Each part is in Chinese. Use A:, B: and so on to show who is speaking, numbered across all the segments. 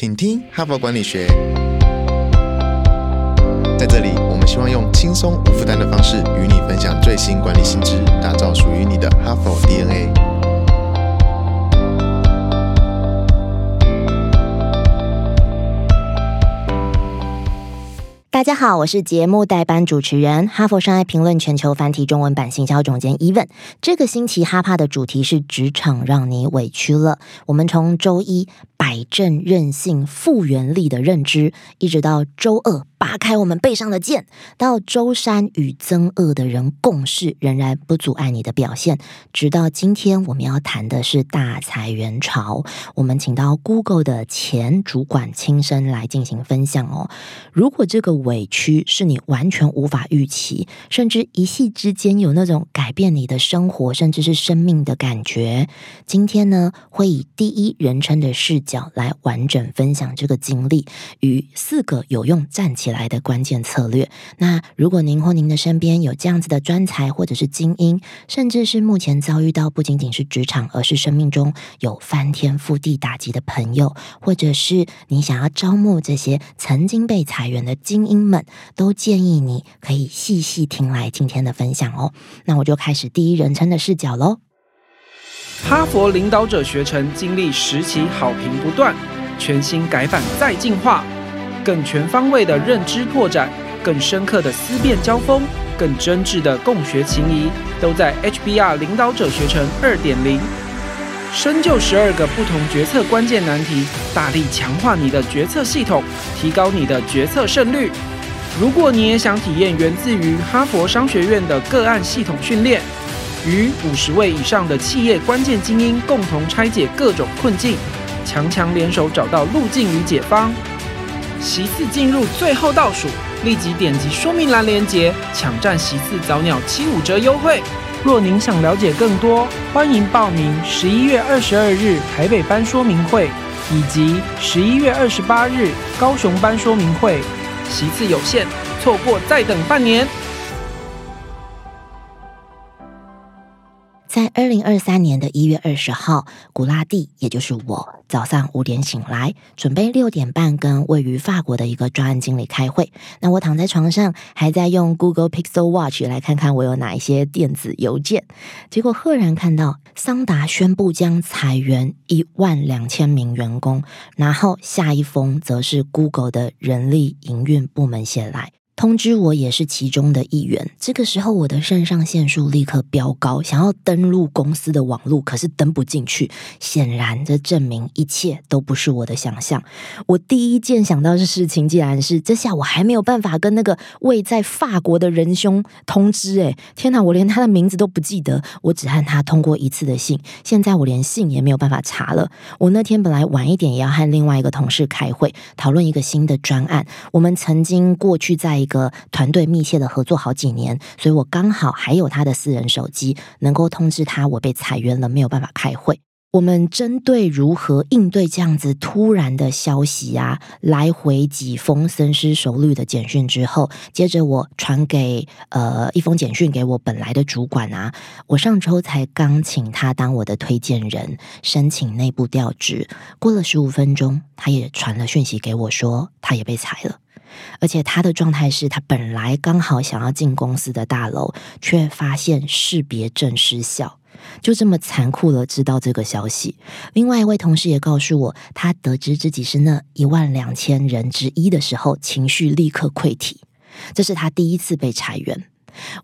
A: 请听哈佛管理学。在这里，我们希望用轻松无负担的方式与你分享最新管理新知，打造属于你的哈佛 DNA。
B: 大家好，我是节目代班主持人，哈佛商业评论全球繁体中文版行销总监 Even。这个星期哈帕的主题是职场让你委屈了。我们从周一摆正韧性、复原力的认知，一直到周二。拔开我们背上的剑，到周三与憎恶的人共事，仍然不阻碍你的表现。直到今天，我们要谈的是大裁员潮。我们请到 Google 的前主管亲身来进行分享哦。如果这个委屈是你完全无法预期，甚至一夕之间有那种改变你的生活，甚至是生命的感觉，今天呢，会以第一人称的视角来完整分享这个经历与四个有用站起。来的关键策略。那如果您或您的身边有这样子的专才，或者是精英，甚至是目前遭遇到不仅仅是职场，而是生命中有翻天覆地打击的朋友，或者是你想要招募这些曾经被裁员的精英们，都建议你可以细细听来今天的分享哦。那我就开始第一人称的视角喽。
C: 哈佛领导者学程经历十期好评不断，全新改版再进化。更全方位的认知拓展，更深刻的思辨交锋，更真挚的共学情谊，都在 HBR 领导者学程二点零。深究十二个不同决策关键难题，大力强化你的决策系统，提高你的决策胜率。如果你也想体验源自于哈佛商学院的个案系统训练，与五十位以上的企业关键精英共同拆解各种困境，强强联手找到路径与解方。席次进入最后倒数，立即点击说明栏链接，抢占席次早鸟七五折优惠。若您想了解更多，欢迎报名十一月二十二日台北班说明会，以及十一月二十八日高雄班说明会。席次有限，错过再等半年。
B: 二零二三年的一月二十号，古拉蒂，也就是我，早上五点醒来，准备六点半跟位于法国的一个专案经理开会。那我躺在床上，还在用 Google Pixel Watch 来看看我有哪一些电子邮件。结果赫然看到桑达宣布将裁员一万两千名员工，然后下一封则是 Google 的人力营运部门写来。通知我也是其中的一员。这个时候，我的肾上腺素立刻飙高，想要登录公司的网络，可是登不进去。显然，这证明一切都不是我的想象。我第一件想到的事情，竟然是这下我还没有办法跟那个位在法国的仁兄通知。诶，天哪，我连他的名字都不记得，我只和他通过一次的信。现在我连信也没有办法查了。我那天本来晚一点也要和另外一个同事开会，讨论一个新的专案。我们曾经过去在。个团队密切的合作好几年，所以我刚好还有他的私人手机，能够通知他我被裁员了，没有办法开会。我们针对如何应对这样子突然的消息啊，来回几封深思熟虑的简讯之后，接着我传给呃一封简讯给我本来的主管啊，我上周才刚请他当我的推荐人，申请内部调职。过了十五分钟，他也传了讯息给我说，他也被裁了。而且他的状态是他本来刚好想要进公司的大楼，却发现识别证失效，就这么残酷了知道这个消息。另外一位同事也告诉我，他得知自己是那一万两千人之一的时候，情绪立刻溃体。这是他第一次被裁员。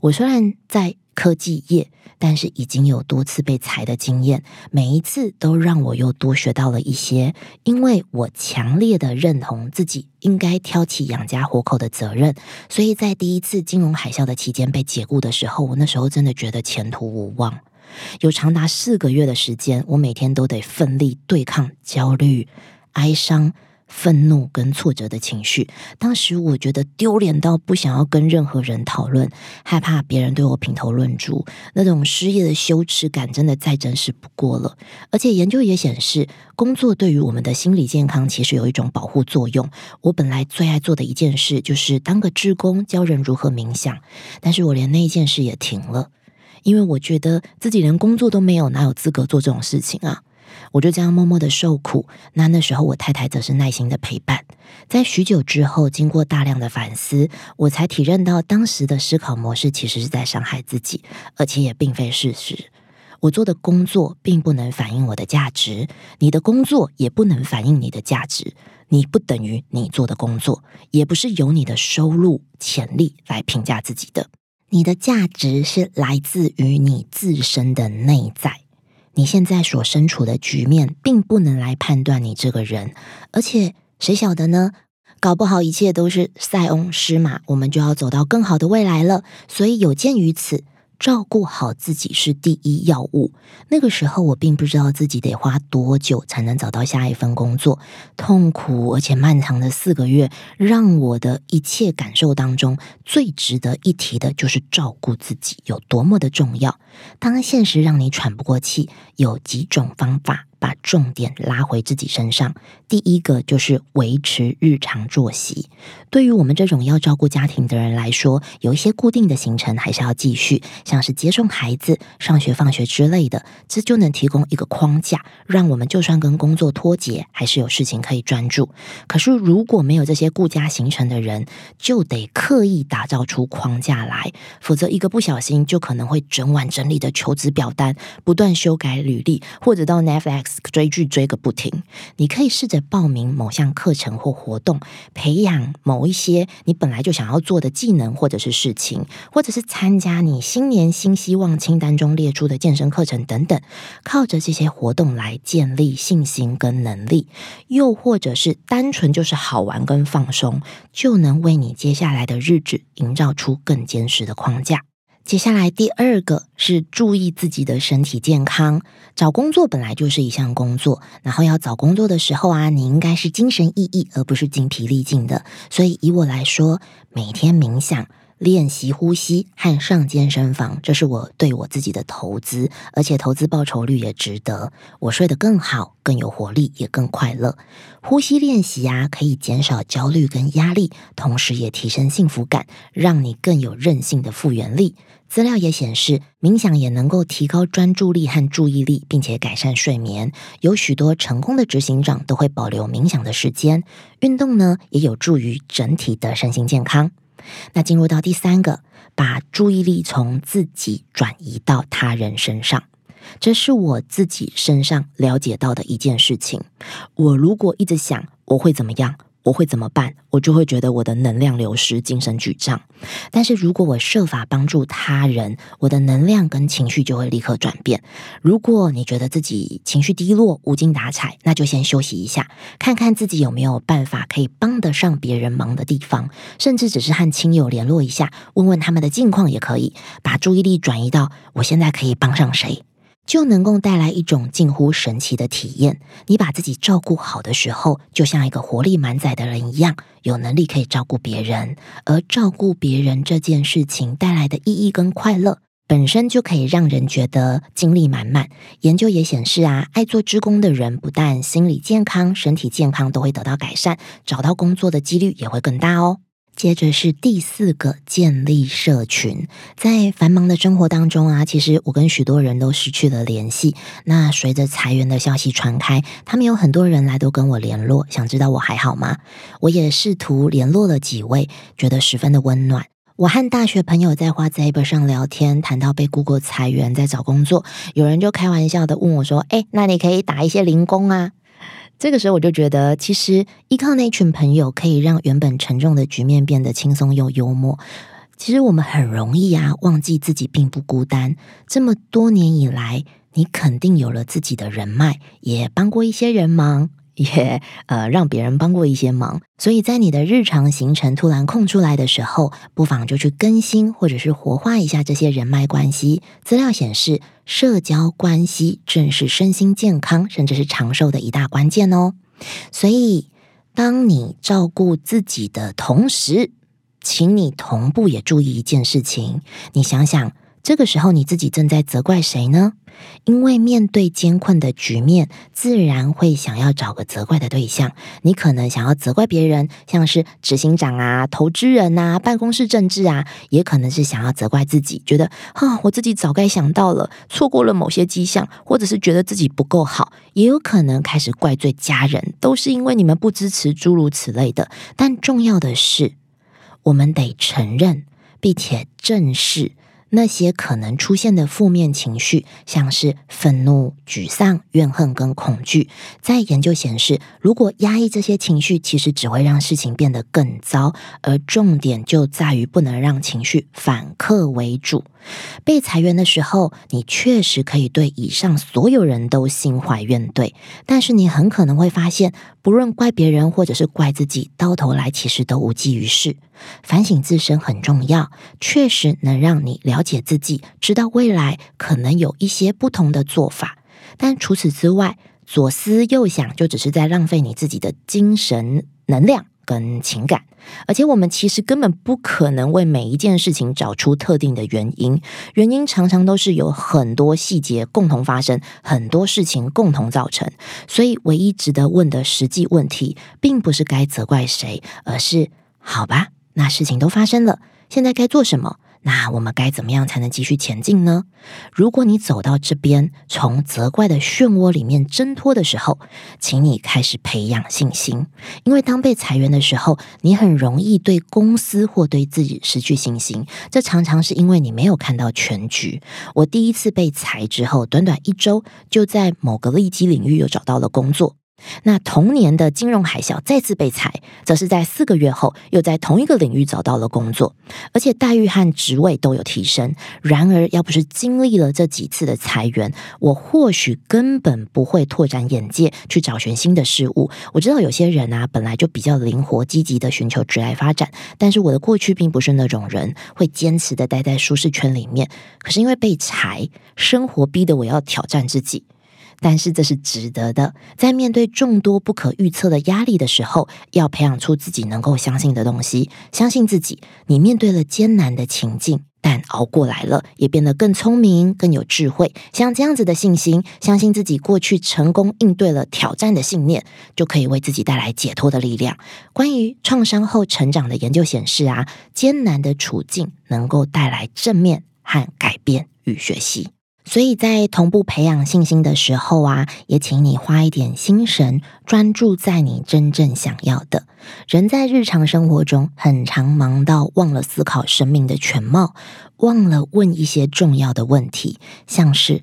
B: 我虽然在。科技业，但是已经有多次被裁的经验，每一次都让我又多学到了一些。因为我强烈的认同自己应该挑起养家活口的责任，所以在第一次金融海啸的期间被解雇的时候，我那时候真的觉得前途无望。有长达四个月的时间，我每天都得奋力对抗焦虑、哀伤。愤怒跟挫折的情绪，当时我觉得丢脸到不想要跟任何人讨论，害怕别人对我评头论足，那种失业的羞耻感真的再真实不过了。而且研究也显示，工作对于我们的心理健康其实有一种保护作用。我本来最爱做的一件事就是当个志工，教人如何冥想，但是我连那一件事也停了，因为我觉得自己连工作都没有，哪有资格做这种事情啊？我就这样默默的受苦。那那时候我太太则是耐心的陪伴。在许久之后，经过大量的反思，我才体认到当时的思考模式其实是在伤害自己，而且也并非事实。我做的工作并不能反映我的价值，你的工作也不能反映你的价值。你不等于你做的工作，也不是由你的收入潜力来评价自己的。你的价值是来自于你自身的内在。你现在所身处的局面，并不能来判断你这个人，而且谁晓得呢？搞不好一切都是塞翁失马，我们就要走到更好的未来了。所以有鉴于此。照顾好自己是第一要务。那个时候，我并不知道自己得花多久才能找到下一份工作。痛苦而且漫长的四个月，让我的一切感受当中最值得一提的就是照顾自己有多么的重要。当现实让你喘不过气，有几种方法。把重点拉回自己身上。第一个就是维持日常作息。对于我们这种要照顾家庭的人来说，有一些固定的行程还是要继续，像是接送孩子、上学放学之类的，这就能提供一个框架，让我们就算跟工作脱节，还是有事情可以专注。可是如果没有这些顾家行程的人，就得刻意打造出框架来，否则一个不小心就可能会整晚整理的求职表单，不断修改履历，或者到 Netflix。追剧追个不停，你可以试着报名某项课程或活动，培养某一些你本来就想要做的技能或者是事情，或者是参加你新年新希望清单中列出的健身课程等等。靠着这些活动来建立信心跟能力，又或者是单纯就是好玩跟放松，就能为你接下来的日子营造出更坚实的框架。接下来第二个是注意自己的身体健康。找工作本来就是一项工作，然后要找工作的时候啊，你应该是精神奕奕，而不是精疲力尽的。所以以我来说，每天冥想。练习呼吸和上健身房，这是我对我自己的投资，而且投资报酬率也值得。我睡得更好，更有活力，也更快乐。呼吸练习啊，可以减少焦虑跟压力，同时也提升幸福感，让你更有韧性的复原力。资料也显示，冥想也能够提高专注力和注意力，并且改善睡眠。有许多成功的执行长都会保留冥想的时间。运动呢，也有助于整体的身心健康。那进入到第三个，把注意力从自己转移到他人身上，这是我自己身上了解到的一件事情。我如果一直想我会怎么样？我会怎么办？我就会觉得我的能量流失、精神沮丧。但是如果我设法帮助他人，我的能量跟情绪就会立刻转变。如果你觉得自己情绪低落、无精打采，那就先休息一下，看看自己有没有办法可以帮得上别人忙的地方，甚至只是和亲友联络一下，问问他们的近况也可以。把注意力转移到我现在可以帮上谁。就能够带来一种近乎神奇的体验。你把自己照顾好的时候，就像一个活力满载的人一样，有能力可以照顾别人。而照顾别人这件事情带来的意义跟快乐，本身就可以让人觉得精力满满。研究也显示啊，爱做职工的人，不但心理健康、身体健康都会得到改善，找到工作的几率也会更大哦。接着是第四个，建立社群。在繁忙的生活当中啊，其实我跟许多人都失去了联系。那随着裁员的消息传开，他们有很多人来都跟我联络，想知道我还好吗？我也试图联络了几位，觉得十分的温暖。我和大学朋友在花 z a b 上聊天，谈到被 Google 裁员，在找工作，有人就开玩笑的问我说：“哎，那你可以打一些零工啊？”这个时候我就觉得，其实依靠那群朋友，可以让原本沉重的局面变得轻松又幽默。其实我们很容易啊，忘记自己并不孤单。这么多年以来，你肯定有了自己的人脉，也帮过一些人忙。也呃，让别人帮过一些忙，所以在你的日常行程突然空出来的时候，不妨就去更新或者是活化一下这些人脉关系。资料显示，社交关系正是身心健康甚至是长寿的一大关键哦。所以，当你照顾自己的同时，请你同步也注意一件事情。你想想，这个时候你自己正在责怪谁呢？因为面对艰困的局面，自然会想要找个责怪的对象。你可能想要责怪别人，像是执行长啊、投资人啊、办公室政治啊，也可能是想要责怪自己，觉得啊，我自己早该想到了，错过了某些迹象，或者是觉得自己不够好，也有可能开始怪罪家人，都是因为你们不支持，诸如此类的。但重要的是，我们得承认，并且正视。那些可能出现的负面情绪，像是愤怒、沮丧、怨恨跟恐惧，在研究显示，如果压抑这些情绪，其实只会让事情变得更糟。而重点就在于不能让情绪反客为主。被裁员的时候，你确实可以对以上所有人都心怀怨怼，但是你很可能会发现，不论怪别人或者是怪自己，到头来其实都无济于事。反省自身很重要，确实能让你了解自己，知道未来可能有一些不同的做法。但除此之外，左思右想就只是在浪费你自己的精神能量。跟情感，而且我们其实根本不可能为每一件事情找出特定的原因，原因常常都是有很多细节共同发生，很多事情共同造成。所以，唯一值得问的实际问题，并不是该责怪谁，而是好吧，那事情都发生了，现在该做什么？那我们该怎么样才能继续前进呢？如果你走到这边，从责怪的漩涡里面挣脱的时候，请你开始培养信心。因为当被裁员的时候，你很容易对公司或对自己失去信心。这常常是因为你没有看到全局。我第一次被裁之后，短短一周就在某个利基领域又找到了工作。那同年的金融海啸再次被裁，则是在四个月后又在同一个领域找到了工作，而且待遇和职位都有提升。然而，要不是经历了这几次的裁员，我或许根本不会拓展眼界去找寻新的事物。我知道有些人啊，本来就比较灵活、积极的寻求职业发展，但是我的过去并不是那种人，会坚持的待在舒适圈里面。可是因为被裁，生活逼得我要挑战自己。但是这是值得的，在面对众多不可预测的压力的时候，要培养出自己能够相信的东西，相信自己。你面对了艰难的情境，但熬过来了，也变得更聪明、更有智慧。像这样子的信心，相信自己过去成功应对了挑战的信念，就可以为自己带来解脱的力量。关于创伤后成长的研究显示啊，艰难的处境能够带来正面和改变与学习。所以在同步培养信心的时候啊，也请你花一点心神，专注在你真正想要的。人在日常生活中很常忙到忘了思考生命的全貌，忘了问一些重要的问题，像是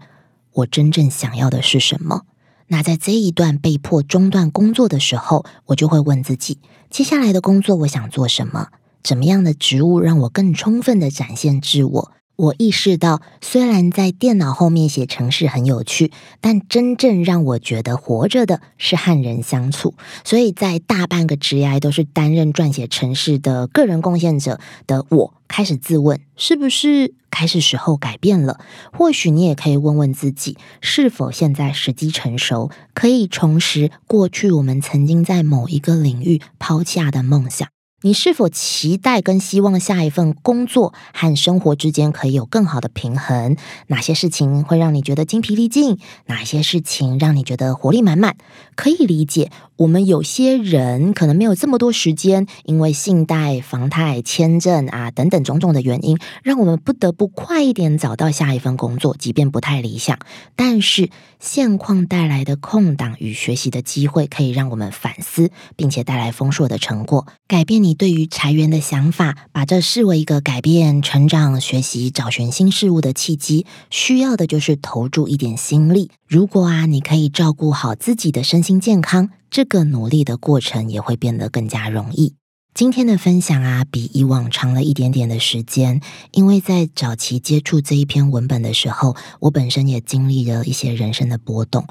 B: 我真正想要的是什么？那在这一段被迫中断工作的时候，我就会问自己：接下来的工作我想做什么？怎么样的职务让我更充分的展现自我？我意识到，虽然在电脑后面写程式很有趣，但真正让我觉得活着的是和人相处。所以在大半个职涯都是担任撰写程式的个人贡献者的我，开始自问：是不是开始时候改变了？或许你也可以问问自己，是否现在时机成熟，可以重拾过去我们曾经在某一个领域抛下的梦想。你是否期待跟希望下一份工作和生活之间可以有更好的平衡？哪些事情会让你觉得精疲力尽？哪些事情让你觉得活力满满？可以理解，我们有些人可能没有这么多时间，因为信贷、房贷、签证啊等等种种的原因，让我们不得不快一点找到下一份工作，即便不太理想。但是现况带来的空档与学习的机会，可以让我们反思，并且带来丰硕的成果，改变你。对于裁员的想法，把这视为一个改变、成长、学习、找寻新事物的契机，需要的就是投注一点心力。如果啊，你可以照顾好自己的身心健康，这个努力的过程也会变得更加容易。今天的分享啊，比以往长了一点点的时间，因为在早期接触这一篇文本的时候，我本身也经历了一些人生的波动。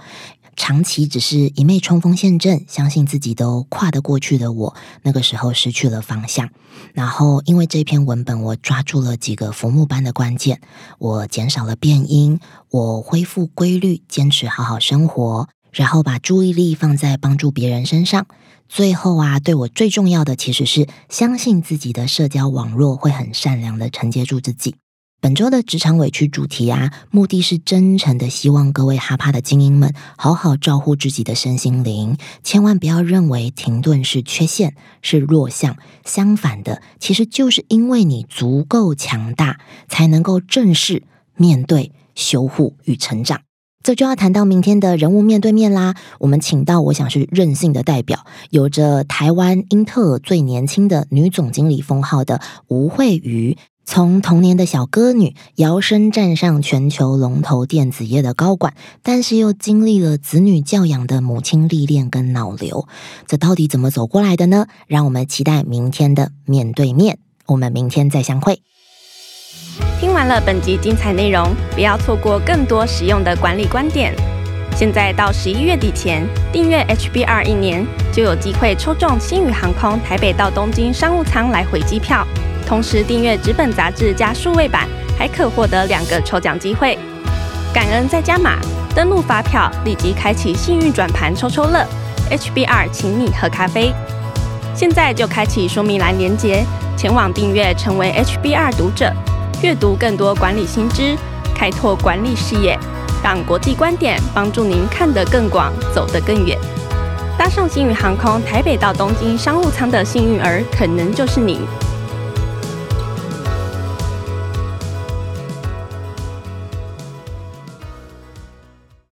B: 长期只是一昧冲锋陷阵，相信自己都跨得过去的我，那个时候失去了方向。然后因为这篇文本，我抓住了几个浮木般的关键，我减少了变音，我恢复规律，坚持好好生活，然后把注意力放在帮助别人身上。最后啊，对我最重要的其实是相信自己的社交网络会很善良的承接住自己。本周的职场委屈主题啊，目的是真诚的希望各位哈帕的精英们好好照顾自己的身心灵，千万不要认为停顿是缺陷，是弱项。相反的，其实就是因为你足够强大，才能够正视、面对、修护与成长。这就要谈到明天的人物面对面啦。我们请到，我想是任性的代表，有着台湾英特尔最年轻的女总经理封号的吴慧瑜，从童年的小歌女摇身站上全球龙头电子业的高管，但是又经历了子女教养的母亲历练跟脑瘤，这到底怎么走过来的呢？让我们期待明天的面对面。我们明天再相会。
D: 听完了本集精彩内容，不要错过更多实用的管理观点。现在到十一月底前订阅 HBR 一年，就有机会抽中新宇航空台北到东京商务舱来回机票。同时订阅纸本杂志加数位版，还可获得两个抽奖机会。感恩再加码，登录发票立即开启幸运转盘抽抽乐。HBR 请你喝咖啡，现在就开启说明栏连接，前往订阅成为 HBR 读者。阅读更多管理新知，开拓管理视野，让国际观点帮助您看得更广，走得更远。搭上星宇航空台北到东京商务舱的幸运儿，可能就是你。